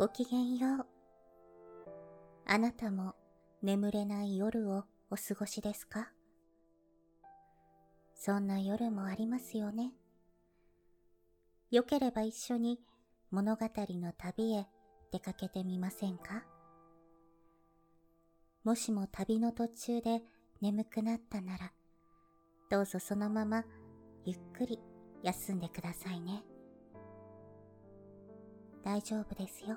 ごきげんよう。あなたも眠れない夜をお過ごしですか？そんな夜もありますよね。よければ一緒に物語の旅へ出かけてみませんか？もしも旅の途中で眠くなったなら、どうぞそのままゆっくり休んでくださいね。大丈夫ですよ。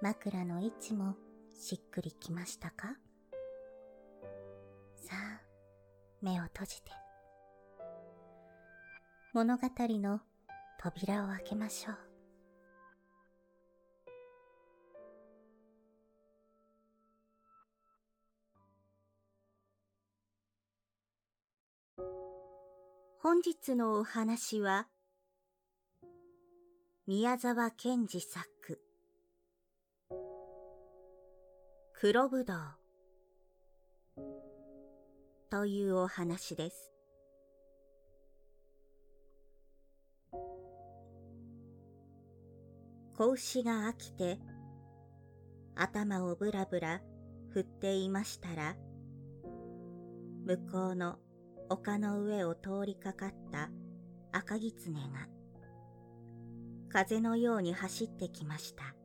枕の位置もしっくりきましたか？さあ、目を閉じて。物語の扉を開けましょう。本日のお話は、宮沢賢治作、黒ぶどうというお話です。子牛が飽きて頭をぶらぶら振っていましたら向こうの丘の上を通りかかった赤狐が風のように走ってきました。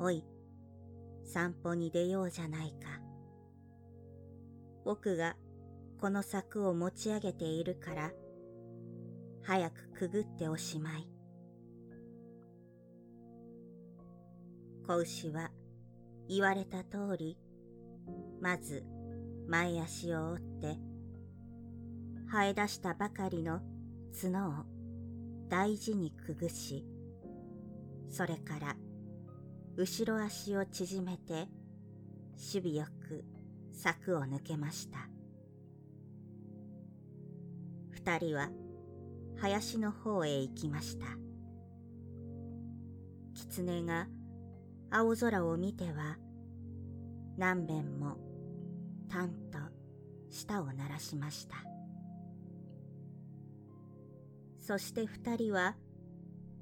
おい、散歩に出ようじゃないか。僕がこの柵を持ち上げているから、早くくぐっておしまい。子牛は言われた通り、まず前足を折って、生え出したばかりの角を大事にくぐし、それから後ろ足を縮めて、守備よく柵を抜けました。二人は林の方へ行きました。狐が青空を見ては何べんもたんと舌を鳴らしました。そして二人は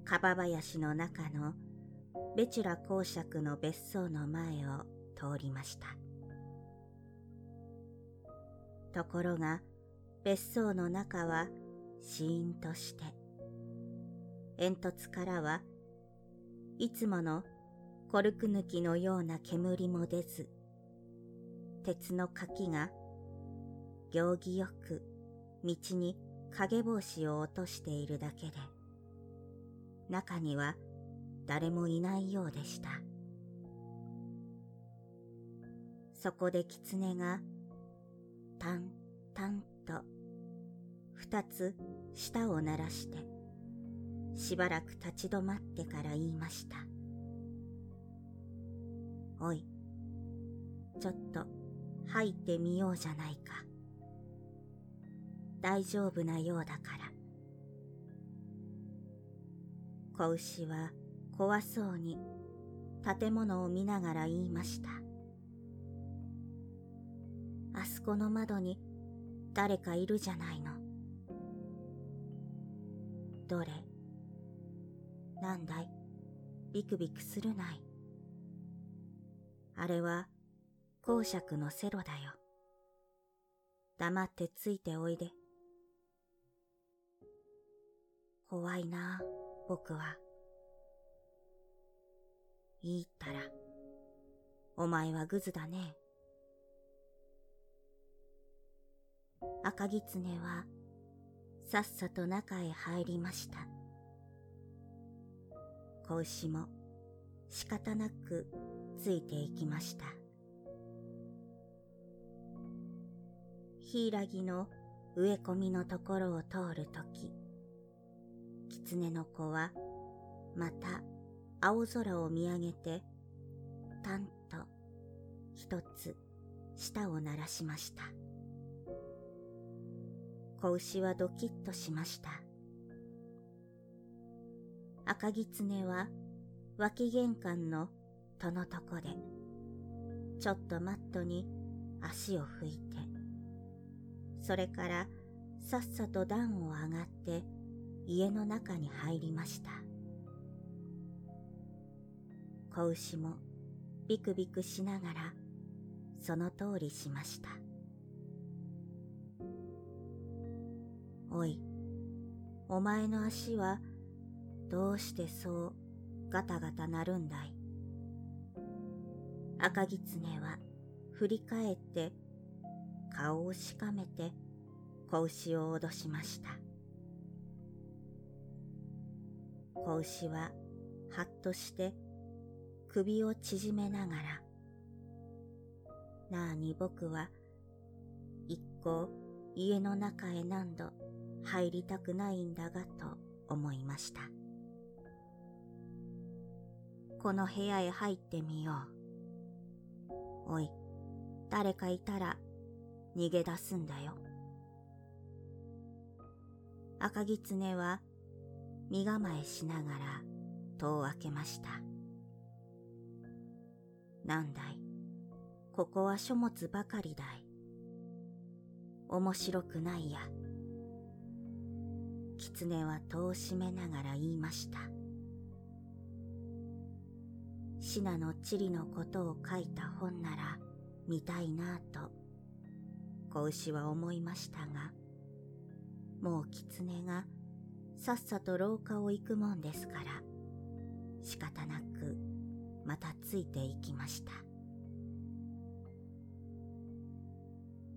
カバ林の中のベチュラ公爵の別荘の前を通りました。ところが別荘の中はシーンとして煙突からはいつものコルク抜きのような煙も出ず、鉄の柿が行儀よく道に影帽子を落としているだけで、中には誰もいないようでした。そこで狐が、タンタンと二つ舌を鳴らして、しばらく立ち止まってから言いました。おい、ちょっと入ってみようじゃないか。大丈夫なようだから。子牛は怖そうに建物を見ながら言いました。あそこの窓に誰かいるじゃないの。どれ？なんだい？ビクビクするない。あれは公爵のセロだよ。黙ってついておいで。怖いな、僕は。いいったら、お前はグズだね。赤狐はさっさと中へ入りました。子牛も仕方なくついていきました。柊の植え込みのところを通るとき、狐の子はまた青空を見上げて、たんと一つ舌を鳴らしました。子牛はドキッとしました。赤狐は脇玄関の戸のとこで、ちょっとマットに足を拭いて、それからさっさと段を上がって家の中に入りました。子牛もビクビクしながらその通りしました。おい、お前の足はどうしてそうガタガタなるんだい？赤狐は振り返って顔をしかめて子牛を脅しました。子牛ははっとして首を縮めながら、なあに僕は一向家の中へ何度入りたくないんだがと思いました。この部屋へ入ってみよう。おい、誰かいたら逃げ出すんだよ。赤狐は身構えしながら戸を開けました。なんだい、ここは書物ばかりだい。面白くないや。狐は戸を閉めながら言いました。シナの地理のことを書いた本なら見たいなぁと、子牛は思いましたが、もう狐がさっさと廊下を行くもんですから、仕方なくまたついていきました。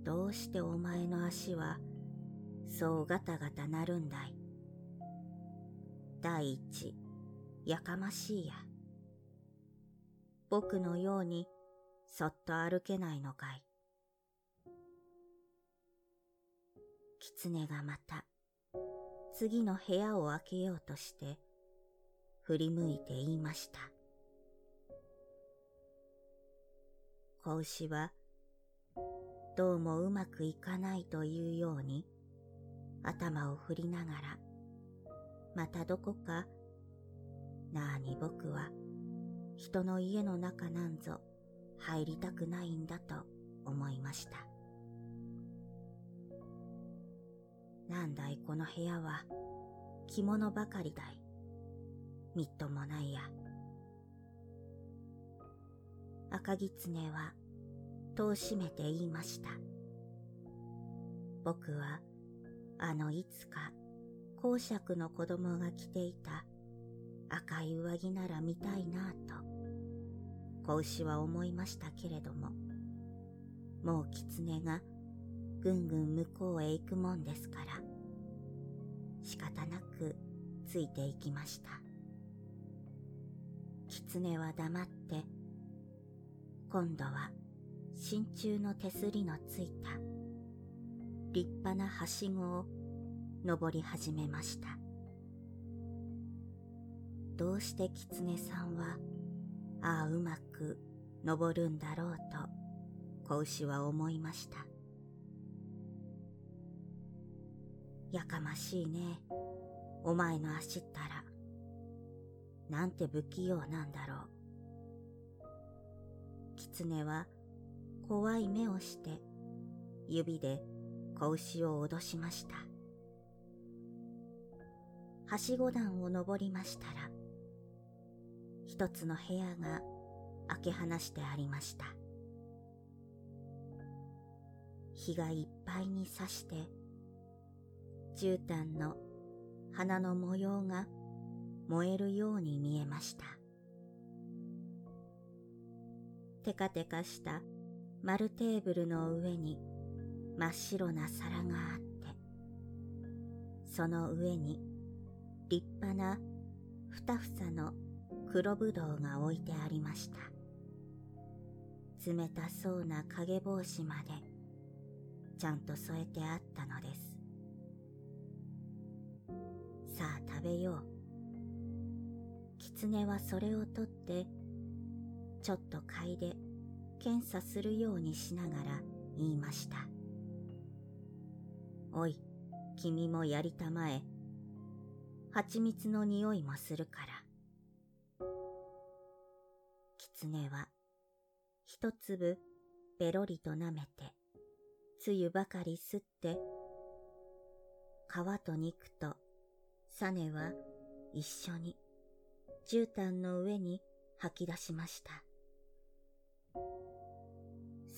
どうしてお前の足はそうガタガタなるんだい？第一、やかましいや。僕のようにそっと歩けないのかい？狐がまた次の部屋を開けようとして振り向いて言いました。子牛はどうもうまくいかないというように頭を振りながらまたどこかなあに僕は人の家の中なんぞ入りたくないんだと思いました。なんだいこの部屋は着物ばかりだい。みっともないや。赤狐は戸を閉めて言いました。僕はあのいつか公爵の子供が着ていた赤い上着なら見たいなぁと子牛は思いましたけれどももう狐がぐんぐん向こうへ行くもんですから仕方なくついていきました狐は黙って今度は真鍮の手すりのついた。立派なはしごを登り始めました。どうして狐さんはああうまく登るんだろうと子牛は思いました。やかましいね。お前の足ったらなんて不器用なんだろう。狐は怖い目をして指で子牛を脅しました。はしご段を登りましたら、一つの部屋が開け放してありました。日がいっぱいに差して、絨毯の花の模様が燃えるように見えました。テカテカした丸テーブルの上に真っ白な皿があって、その上に立派なふたふさの黒ぶどうが置いてありました。冷たそうな影帽子までちゃんと添えてあったのです。さあ食べよう。狐はそれを取って、ちょっと嗅いで検査するようにしながら言いました。おい、君もやりたまえ。蜂蜜の匂いもするから。狐は一粒べろりと舐めて、つゆばかりすって、皮と肉とサネは一緒に絨毯の上に吐き出しました。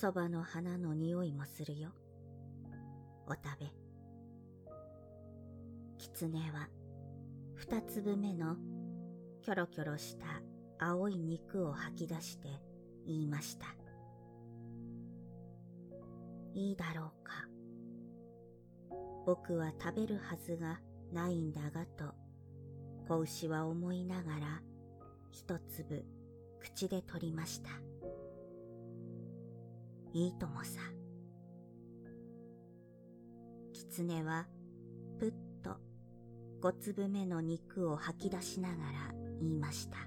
そばの花の匂いもするよ。お食べ。狐は二粒目のキョロキョロした青い肉を吐き出して言いました。いいだろうか。僕は食べるはずがないんだがと、子牛は思いながら一粒口で取りました。いいともさ。狐はぷっと五粒目の肉を吐き出しながら言いました。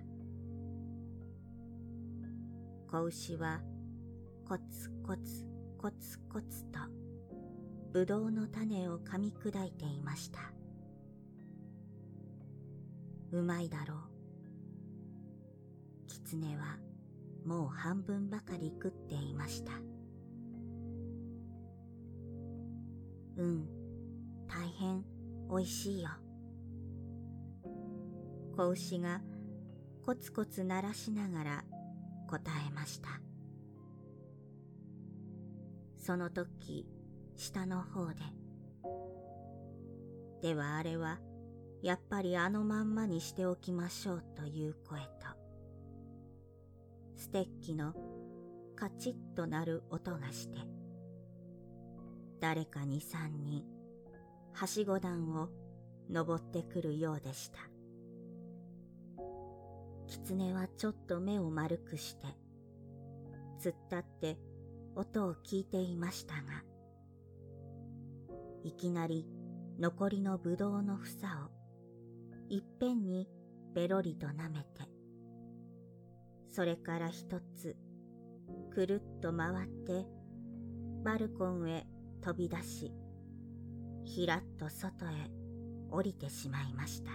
子牛はコツコツコツコツとぶどうの種を噛み砕いていました。うまいだろう。狐はもう半分ばかり食っていました。うん、大変おいしいよ。子牛がコツコツ鳴らしながら答えました。その時、下の方で。ではあれは、やっぱりあのまんまにしておきましょうという声と、ステッキのカチッとなる音がして、誰かに三人、はしご段を登ってくるようでした。狐はちょっと目を丸くして、突っ立って音を聞いていましたが、いきなり残りのぶどうの房をいっぺんにべろりと舐めて、それから一つくるっと回ってバルコンへ飛び出し、ひらっと外へ降りてしまいました。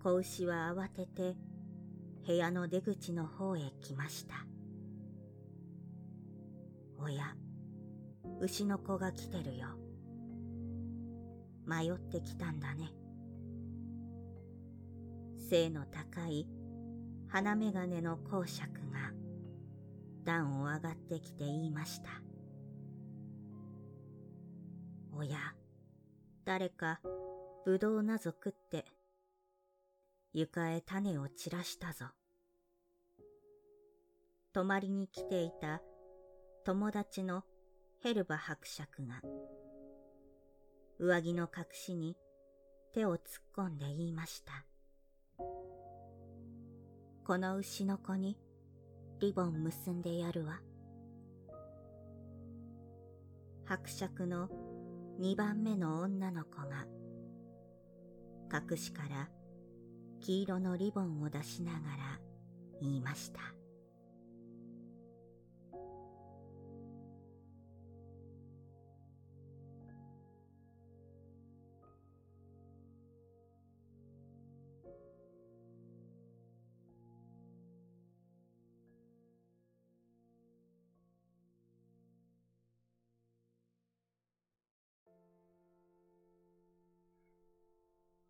子牛は慌てて部屋の出口の方へ来ました。おや、牛の子が来てるよ。迷ってきたんだね。背の高い鼻眼鏡の公爵が段を上がってきて言いました。おや、誰かぶどうなぞ食って床へ種を散らしたぞ。泊まりに来ていた友達のヘルバ伯爵が上着の隠しに手を突っ込んで言いました。この牛の子にリボン結んでやるわ。伯爵の二番目の女の子が、隠しから黄色のリボンを出しながら言いました。